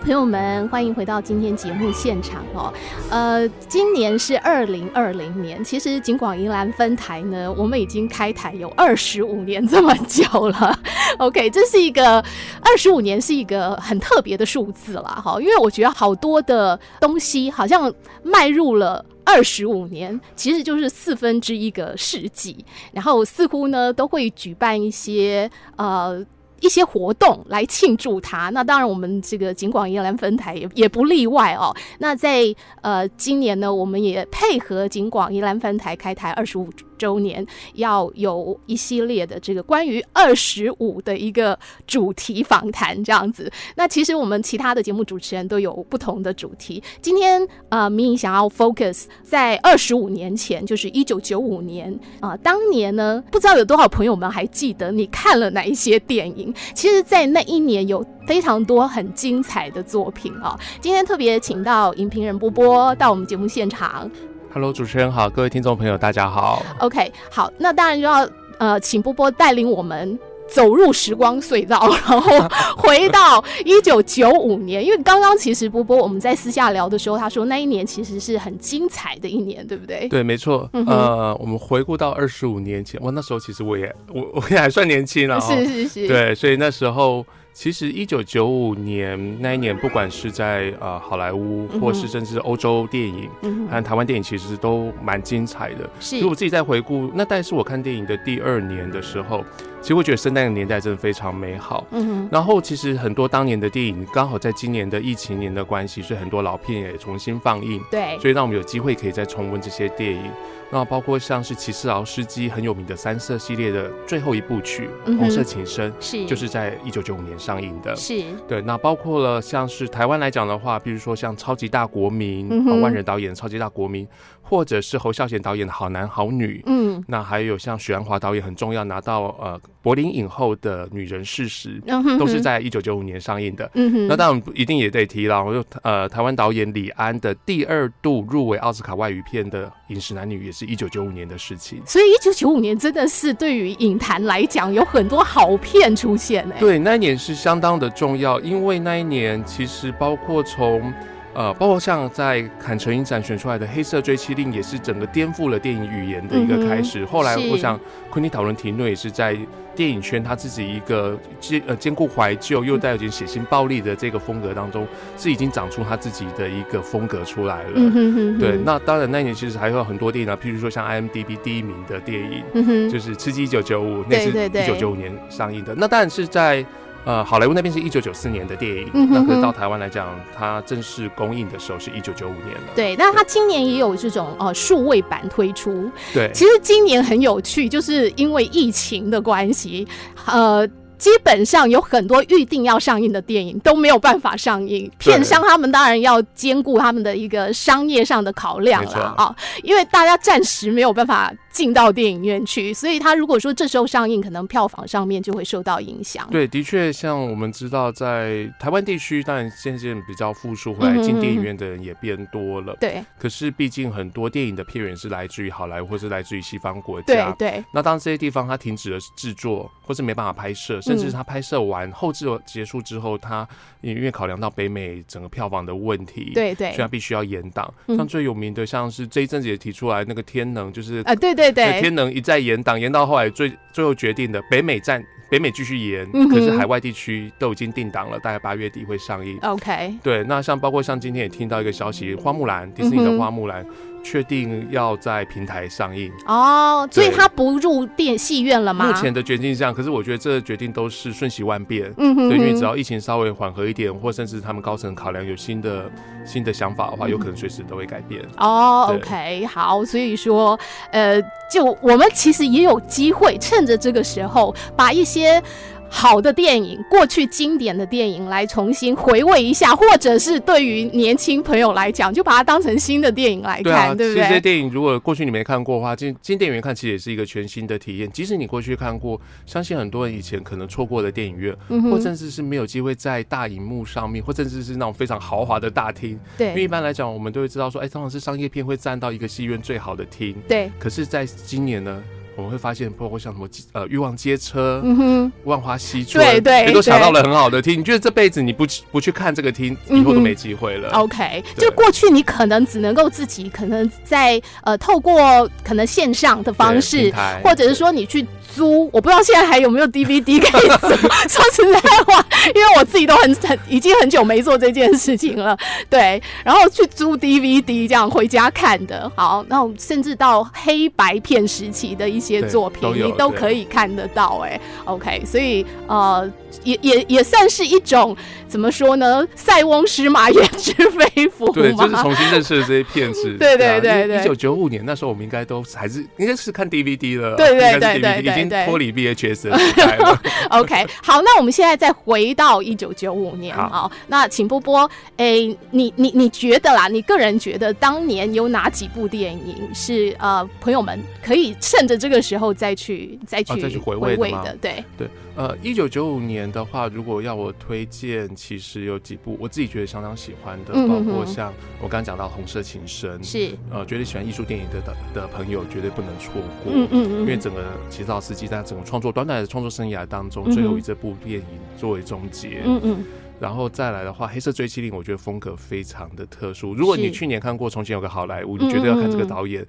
朋友们，欢迎回到今天节目现场哦。呃，今年是二零二零年，其实警广银兰分台呢，我们已经开台有二十五年这么久了。OK，这是一个二十五年是一个很特别的数字了哈，因为我觉得好多的东西好像迈入了二十五年，其实就是四分之一个世纪，然后似乎呢都会举办一些呃。一些活动来庆祝它，那当然我们这个景广宜兰分台也也不例外哦。那在呃今年呢，我们也配合景广宜兰分台开台二十五周年，要有一系列的这个关于二十五的一个主题访谈这样子。那其实我们其他的节目主持人都有不同的主题。今天呃，民意想要 focus 在二十五年前，就是一九九五年啊、当年呢，不知道有多少朋友们还记得你看了哪一些电影？其实，在那一年有非常多很精彩的作品啊、今天特别请到影评人波波到我们节目现场。Hello，主持人好，各位听众朋友，大家好。OK，好，那当然就要呃，请波波带领我们走入时光隧道，然后回到一九九五年。因为刚刚其实波波我们在私下聊的时候，他说那一年其实是很精彩的一年，对不对？对，没错。嗯、呃，我们回顾到二十五年前，哇，那时候其实我也我我也还算年轻了，是是是。对，所以那时候。其实一九九五年那一年，不管是在呃好莱坞，或是甚至欧洲电影，嗯，和台湾电影，其实都蛮精彩的。是，如果自己在回顾，那但是我看电影的第二年的时候，其实我觉得圣诞的年代真的非常美好。嗯哼。然后其实很多当年的电影，刚好在今年的疫情年的关系，所以很多老片也重新放映。对。所以让我们有机会可以再重温这些电影。那包括像是齐士劳斯基很有名的三色系列的最后一部曲《红色情深》，是就是在一九九五年上映的。是对。那包括了像是台湾来讲的话，比如说像《超级大国民》嗯，万人导演《超级大国民》，或者是侯孝贤导演的《好男好女》。嗯。那还有像许鞍华导演很重要拿到呃柏林影后的《女人事实》，都是在一九九五年上映的。嗯哼。那当然一定也得提了，我就呃台湾导演李安的第二度入围奥斯卡外语片的《饮食男女》也是。一九九五年的事情，所以一九九五年真的是对于影坛来讲有很多好片出现哎。对，那一年是相当的重要，因为那一年其实包括从。呃，包括像在坎城影展选出来的《黑色追妻令》，也是整个颠覆了电影语言的一个开始。嗯、后来，我想昆汀·讨论提诺也是在电影圈他自己一个兼呃兼顾怀旧又带有点血腥暴力的这个风格当中，是已经长出他自己的一个风格出来了。嗯、哼哼对，那当然那年其实还有很多电影啊，譬如说像 IMDB 第一名的电影，嗯、就是《吃鸡一九九五》，那是一九九五年上映的。那当然是在。呃，好莱坞那边是一九九四年的电影，嗯、那可是到台湾来讲，它正式公映的时候是一九九五年了。对，那它今年也有这种呃数位版推出。对，其实今年很有趣，就是因为疫情的关系，呃。基本上有很多预定要上映的电影都没有办法上映，片商他们当然要兼顾他们的一个商业上的考量了啊，因为大家暂时没有办法进到电影院去，所以他如果说这时候上映，可能票房上面就会受到影响。对，的确，像我们知道，在台湾地区，当然渐渐比较复苏，回来进电影院的人也变多了。对、嗯，可是毕竟很多电影的片源是来自于好莱坞，或是来自于西方国家。对对。那当这些地方它停止了制作，或是没办法拍摄。甚至他拍摄完后制结束之后，他因为考量到北美整个票房的问题，对对，所以他必须要延档。像最有名的，像是这一阵子也提出来那个《天能》，就是啊，对对对，《天能》一再延档，延到后来最最后决定的北美站，北美继续延，可是海外地区都已经定档了，大概八月底会上映。OK，对，那像包括像今天也听到一个消息，《花木兰》迪士尼的《花木兰》。确定要在平台上映哦，所以他不入电戏院了吗？目前的决定是这样，可是我觉得这个决定都是瞬息万变。嗯哼，哼，对，因为只要疫情稍微缓和一点，或甚至他们高层考量有新的新的想法的话，有可能随时都会改变。哦，OK，好，所以说，呃，就我们其实也有机会趁着这个时候把一些。好的电影，过去经典的电影来重新回味一下，或者是对于年轻朋友来讲，就把它当成新的电影来看，对，啊、对不对？这些电影如果过去你没看过的话，进进电影院看其实也是一个全新的体验。即使你过去看过，相信很多人以前可能错过了电影院，嗯、或甚至是没有机会在大荧幕上面，或甚至是那种非常豪华的大厅。对，因为一般来讲，我们都会知道说，哎，通常是商业片会占到一个戏院最好的厅。对，可是在今年呢？我我们会发现，包括像什么呃欲望街车、嗯哼、万花嬉春，对对，也都想到了很好的厅。你觉得这辈子你不不去看这个厅，以后都没机会了。嗯、OK，就过去你可能只能够自己可能在呃透过可能线上的方式，或者是说你去。租，我不知道现在还有没有 DVD 可以租。说实在话，因为我自己都很很已经很久没做这件事情了。对，然后去租 DVD 这样回家看的。好，然后甚至到黑白片时期的一些作品，都你都可以看得到。哎，OK，所以呃。也也也算是一种怎么说呢？塞翁失马 焉知非福。对，就是重新认识了这些片子。对对对对。一九九五年那时候，我们应该都还是应该是看 DVD 了。对对对对经脱离 VHS 的时代了。OK，好，那我们现在再回到一九九五年啊。那请波波，哎、欸，你你你觉得啦？你个人觉得当年有哪几部电影是呃朋友们可以趁着这个时候再去再去、啊、再去回味的？对对。呃，一九九五年的话，如果要我推荐，其实有几部我自己觉得相当喜欢的，嗯、哼哼包括像我刚刚讲到《红色情深》，是呃，绝对喜欢艺术电影的的的朋友绝对不能错过，嗯嗯，因为整个齐泽斯基在整个创作短短的创作生涯当中，最后以这部电影作为终结，嗯嗯，然后再来的话，《黑色追击令》我觉得风格非常的特殊。如果你去年看过《从前有个好莱坞》，你绝对要看这个导演。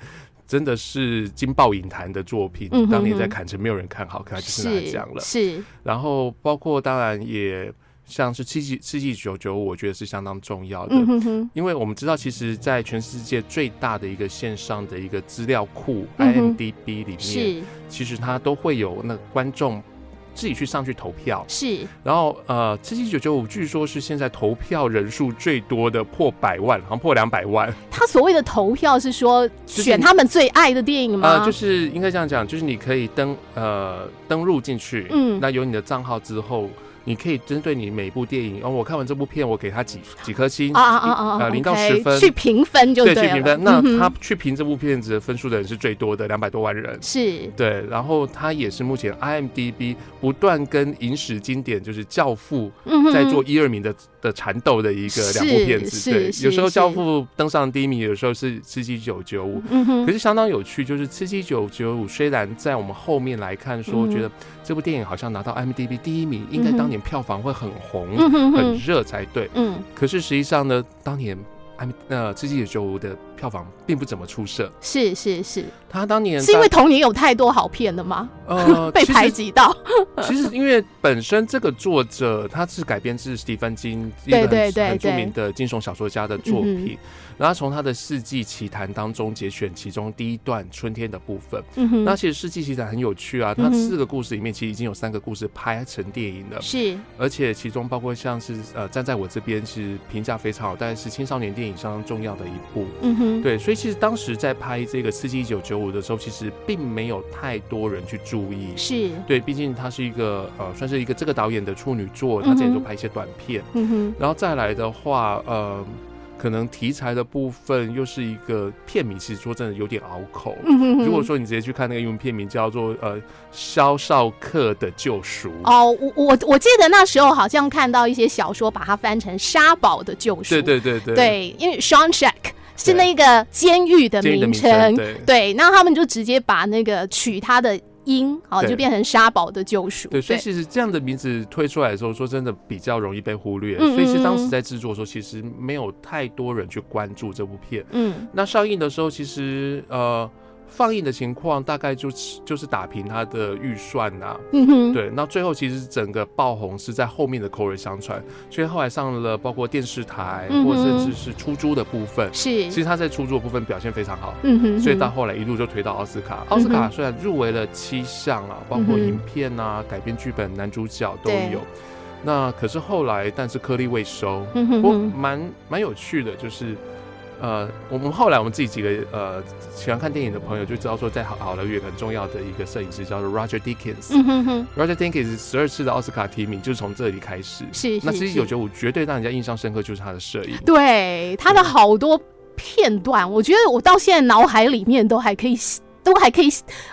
真的是金爆影坛的作品，当年在坎城没有人看好，看就是拿奖了。是，然后包括当然也像是七七七七九九，我觉得是相当重要的，嗯、哼哼因为我们知道，其实，在全世界最大的一个线上的一个资料库 IMDB 里面，是其实它都会有那个观众。自己去上去投票是，然后呃，七七九九五据说是现在投票人数最多的，破百万，好像破两百万。他所谓的投票是说选他们最爱的电影吗？呃，就是应该这样讲，就是你可以登呃登录进去，嗯，那有你的账号之后。你可以针对你每部电影，哦，我看完这部片，我给他几几颗星啊啊啊啊，零到十分去评分就对，对，去评分。那他去评这部片子的分数的人是最多的，两百多万人。是，对。然后他也是目前 IMDB 不断跟影史经典，就是《教父》在做一二名的的缠斗的一个两部片子。对，有时候《教父》登上第一名，有时候是《刺激一九九五》。可是相当有趣，就是《刺激一九九五》虽然在我们后面来看说，觉得这部电影好像拿到 IMDB 第一名，应该当。年票房会很红，嗯、哼哼很热才对。嗯，可是实际上呢，当年《呃刺激一九九五》的票房并不怎么出色。是是是，他当年是因为童年有太多好片了吗？呃，被排挤到。其实因为本身这个作者他是改编自史蒂芬金一本很著名的惊悚小说家的作品。然后从他的《世纪奇谈》当中节选其中第一段春天的部分。那其实《世纪奇谈》很有趣啊，它四个故事里面其实已经有三个故事拍成电影了。是。而且其中包括像是呃站在我这边是评价非常好，但是青少年电影相当重要的一部。嗯哼。对，所以其实当时在拍这个《刺激一九九五》的时候，其实并没有太多人去注意。是。对，毕竟他是一个呃算是一个这个导演的处女作，他之前都拍一些短片。嗯哼。然后再来的话，呃。可能题材的部分又是一个片名，其实说真的有点拗口。嗯、哼哼如果说你直接去看那个英文片名叫做呃《肖少克的救赎》哦，我我我记得那时候好像看到一些小说把它翻成《沙堡的救赎》。对对对对，对，因为 Shawshank 是那个监狱的名称。对，那他们就直接把那个取它的。音好，就变成沙堡的救赎。对，所以其实这样的名字推出来的时候，说真的比较容易被忽略。所以其实当时在制作的时候，其实没有太多人去关注这部片。嗯，那上映的时候，其实呃。放映的情况大概就是就是打平它的预算呐、啊，嗯哼，对，那最后其实整个爆红是在后面的口耳相传，所以后来上了包括电视台、嗯、或甚至是出租的部分，是，其实他在出租的部分表现非常好，嗯哼，所以到后来一路就推到奥斯卡，奥、斯卡虽然入围了七项啊，包括影片啊、改编剧本、男主角都有，那可是后来但是颗粒未收，嗯哼，不过蛮蛮有趣的，就是。呃，我们后来我们自己几个呃喜欢看电影的朋友就知道说，在好好莱坞很重要的一个摄影师叫做 Roger Deakins。嗯哼哼。Roger Deakins 十二次的奥斯卡提名就是从这里开始。是。那其实一九九五绝对让人家印象深刻，就是他的摄影。对，他的好多片段，我觉得我到现在脑海里面都还可以都还可以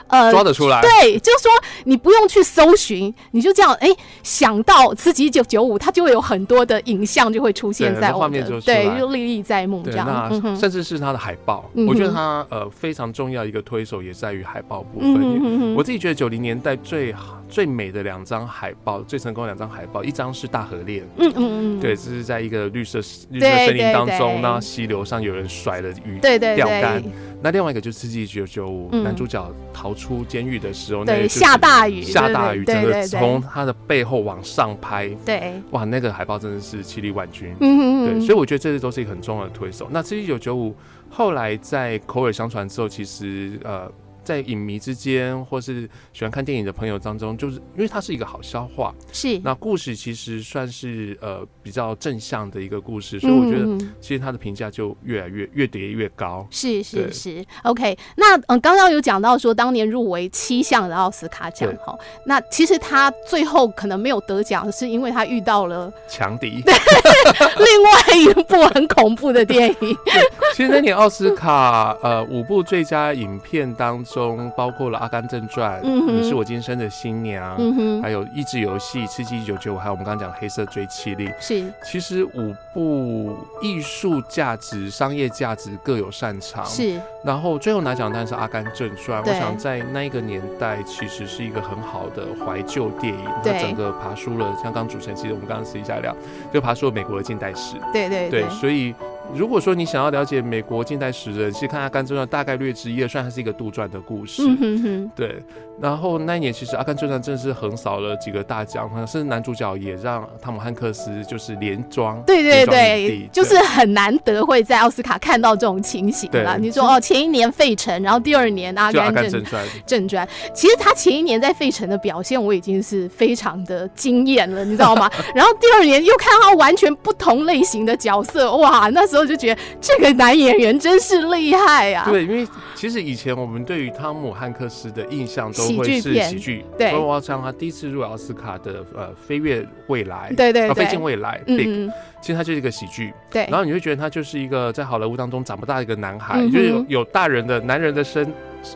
呃抓得出来。对，就是说你不用去搜寻，你就这样哎、欸、想到刺激一九九五，它就会有很多的影像就会出现在我们的画面，对，就历历在目这样。甚至是它的海报，嗯、我觉得它呃非常重要一个推手也在于海报部分。嗯、我自己觉得九零年代最好。最美的两张海报，最成功的两张海报，一张是大河恋，嗯嗯嗯，对，这是在一个绿色绿色森林当中，那溪流上有人甩了鱼钓竿，那另外一个就是《刺激一九九五》，男主角逃出监狱的时候，那个下大雨，下大雨，整个从他的背后往上拍，对，哇，那个海报真的是气力万钧，嗯嗯对，所以我觉得这些都是一个很重要的推手。那《刺激一九九五》后来在口耳相传之后，其实呃。在影迷之间，或是喜欢看电影的朋友当中，就是因为它是一个好消化，是。那故事其实算是呃比较正向的一个故事，所以我觉得其实它的评价就越来越越叠越高。是是是，OK。那嗯，刚刚有讲到说当年入围七项的奥斯卡奖哈，那其实他最后可能没有得奖，是因为他遇到了强敌，对，另外一部很恐怖的电影。其实那年奥斯卡呃五部最佳影片当中。包括了《阿甘正传》嗯，《你是我今生的新娘》嗯，还有《益智游戏》《刺激一九九五》，还有我们刚刚讲《黑色追妻令》。是，其实五部艺术价值、商业价值各有擅长。是，然后最后拿奖当然是《阿甘正传》。我想在那一个年代，其实是一个很好的怀旧电影。它整个爬梳了，像刚主持人，其实我们刚刚私底下聊，就爬梳了美国的近代史。对对对，对，所以。如果说你想要了解美国近代史人，其实看《阿甘正传》大概略知一二，虽然它是一个杜撰的故事。嗯哼哼。对。然后那一年其实《阿甘正传》真的是横扫了几个大奖，甚至男主角也让汤姆汉克斯就是连庄。对对对，对，就是很难得会在奥斯卡看到这种情形了。你说哦，前一年费城，然后第二年《阿甘正传》正传，其实他前一年在费城的表现我已经是非常的惊艳了，你知道吗？然后第二年又看他完全不同类型的角色，哇，那时候就觉得这个男演员真是厉害啊！对，因为其实以前我们对于汤姆汉克斯的印象都。会是喜剧，对，包括像他第一次入奥斯卡的呃《飞跃未来》，对对，对，飞进未来，Big，嗯，其实他就是一个喜剧，对。然后你会觉得他就是一个在好莱坞当中长不大的一个男孩，嗯、就是有有大人的男人的身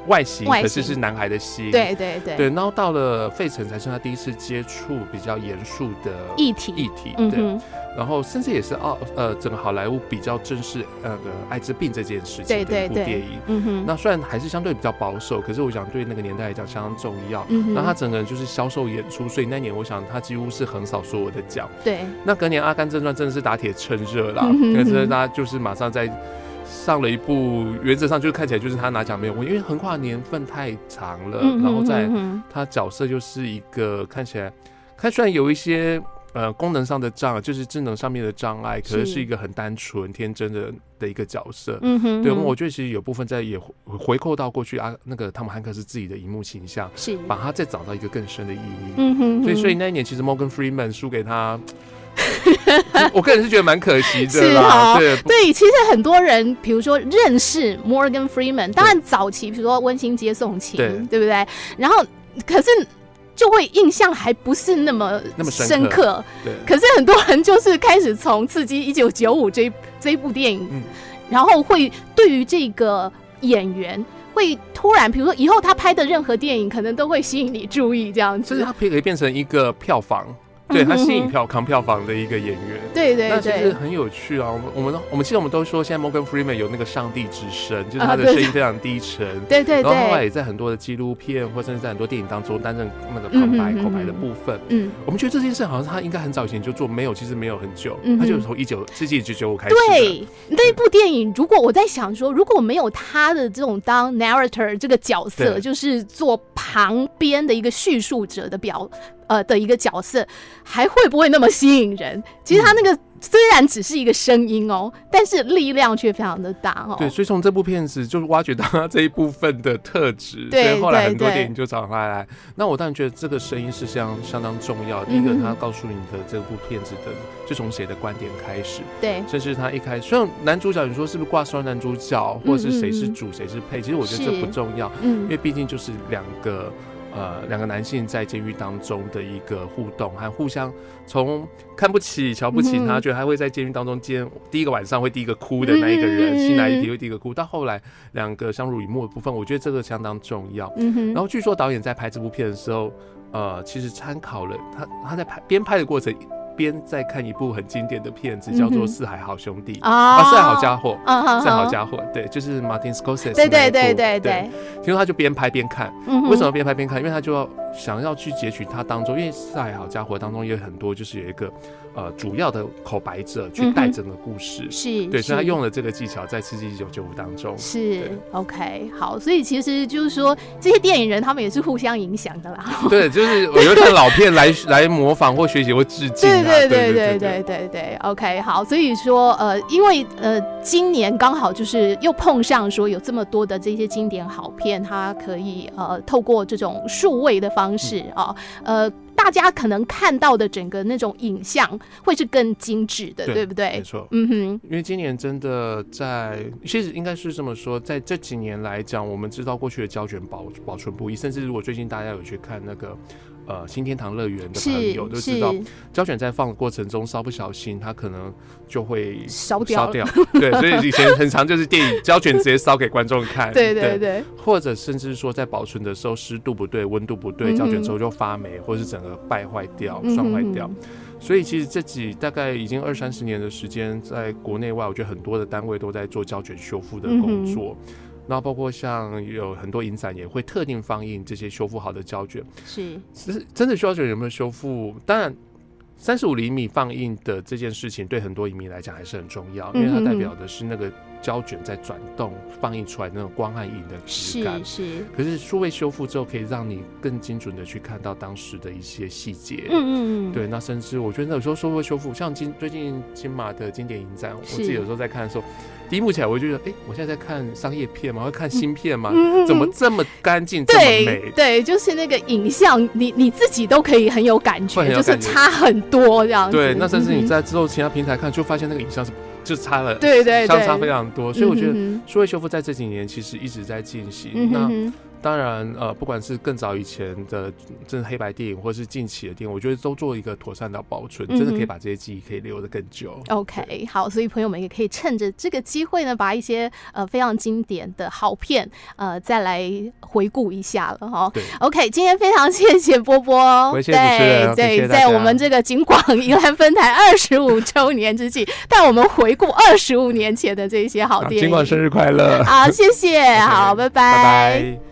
外形，可是是男孩的心，对对对。对，然后到了费城才是他第一次接触比较严肃的议题议题，对。嗯然后甚至也是奥呃整个好莱坞比较正视那个艾滋病这件事情的一部电影。嗯哼。那虽然还是相对比较保守，可是我想对那个年代来讲相当重要。嗯。那他整个人就是销售演出，所以那年我想他几乎是横扫所有的奖。对。那隔年《阿甘正传》真的是打铁趁热了，可是他就是马上在上了一部，原则上就是看起来就是他拿奖没有问题，因为横跨年份太长了。然后在他角色就是一个看起来，他虽然有一些。呃，功能上的障碍就是智能上面的障碍，可是是一个很单纯、天真的的一个角色。嗯哼，对，我觉得其实有部分在也回扣到过去啊，那个汤姆汉克斯自己的荧幕形象，是把他再找到一个更深的意义。嗯哼，所以所以那一年其实 Morgan Freeman 输给他，我个人是觉得蛮可惜的啦。对对，其实很多人，比如说认识 Morgan Freeman，当然早期比如说温馨接送情，对，对不对？然后可是。就会印象还不是那么那么深刻，对。可是很多人就是开始从《刺激一九九五》这这一部电影，嗯，然后会对于这个演员会突然，比如说以后他拍的任何电影，可能都会吸引你注意，这样子，就是他可以变成一个票房。对，他吸引 票扛票房的一个演员，对对对，那其实很有趣啊。我们我们我们其实我们都说，现在 Morgan Freeman 有那个上帝之声，就是他的声音非常低沉，对对对。然后后来也在很多的纪录片，或甚至在很多电影当中担任那个旁白口白的部分。嗯，我们觉得这件事好像他应该很早以前就做，没有，其实没有很久，他就是从一九世纪一九九五开始。对，那一部电影，如果我在想说，如果没有他的这种当 narrator 这个角色，就是做旁边的一个叙述者的表。呃的一个角色，还会不会那么吸引人？其实他那个虽然只是一个声音哦，但是力量却非常的大哦。对，所以从这部片子就是挖掘到他这一部分的特质。对，所以后来很多电影就找他来。那我当然觉得这个声音是相相当重要的。第一个，他告诉你的这部片子的，就从谁的观点开始。对，甚至他一开始，虽然男主角你说是不是挂双男主角，或者是谁是主谁是配，其实我觉得这不重要。嗯，因为毕竟就是两个。呃两个男性在监狱当中的一个互动，还互相从看不起、瞧不起他，觉得他会在监狱当中监第一个晚上会第一个哭的那一个人，新来一批会第一个哭，到后来两个相濡以沫的部分，我觉得这个相当重要。然后据说导演在拍这部片的时候，呃，其实参考了他他在拍边拍的过程。边在看一部很经典的片子，叫做《四海好兄弟》啊，四海好家伙，四海好家伙，对，就是 Martin Scorsese。对对对对对。听说他就边拍边看，为什么边拍边看？因为他就要想要去截取他当中，因为《在好家伙》当中也有很多，就是有一个呃主要的口白者去带整个故事，是对，所以他用了这个技巧在《刺激一九九五》当中。是 OK，好，所以其实就是说这些电影人他们也是互相影响的啦。对，就是我会看老片来 来模仿或学习或致敬。对对对对对对，OK，好，所以说呃，因为呃，今年刚好就是又碰上说有这么多的这些经典好片，它可以呃透过这种数位的方式啊，呃，大家可能看到的整个那种影像会是更精致的，对，对不对？没错，嗯哼，因为今年真的在，其实应该是这么说，在这几年来讲，我们知道过去的胶卷保保存不易，甚至如果最近大家有去看那个。呃，新天堂乐园的朋友都知道，胶卷在放的过程中稍不小心，它可能就会烧掉。烧掉，对，所以以前很常就是电影 胶卷直接烧给观众看。对对对。或者甚至说在保存的时候湿度不对、温度不对，胶卷之后就发霉，或是整个败坏掉、摔坏掉。所以其实这几大概已经二三十年的时间，在国内外，我觉得很多的单位都在做胶卷修复的工作。然后包括像有很多影展也会特定放映这些修复好的胶卷，是，其实真的胶卷有没有修复？当然，三十五厘米放映的这件事情对很多影迷来讲还是很重要，因为它代表的是那个胶卷在转动放映出来那种光和影的质感。是，是。可是数位修复之后，可以让你更精准的去看到当时的一些细节。嗯嗯。对，那甚至我觉得有时候数位修复，像今最近金马的经典影展，我自己有时候在看的时候。第一幕起来，我就觉得，哎、欸，我现在在看商业片吗？会 看新片吗？嗯、怎么这么干净，这么美？对，就是那个影像，你你自己都可以很有感觉，感觉就是差很多这样子。对，那甚至你在之后其他平台看，就发现那个影像是就差了，对对，相差非常多。所以我觉得数位修复在这几年其实一直在进行。嗯、那。当然，呃，不管是更早以前的真的黑白电影，或是近期的电影，我觉得都做一个妥善的保存，真的可以把这些记忆可以留得更久。OK，好，所以朋友们也可以趁着这个机会呢，把一些呃非常经典的好片呃再来回顾一下了哈。对，OK，今天非常谢谢波波，对对，在我们这个警广宜兰分台二十五周年之际，带我们回顾二十五年前的这些好电影。警广生日快乐！好，谢谢，好，拜拜。拜拜。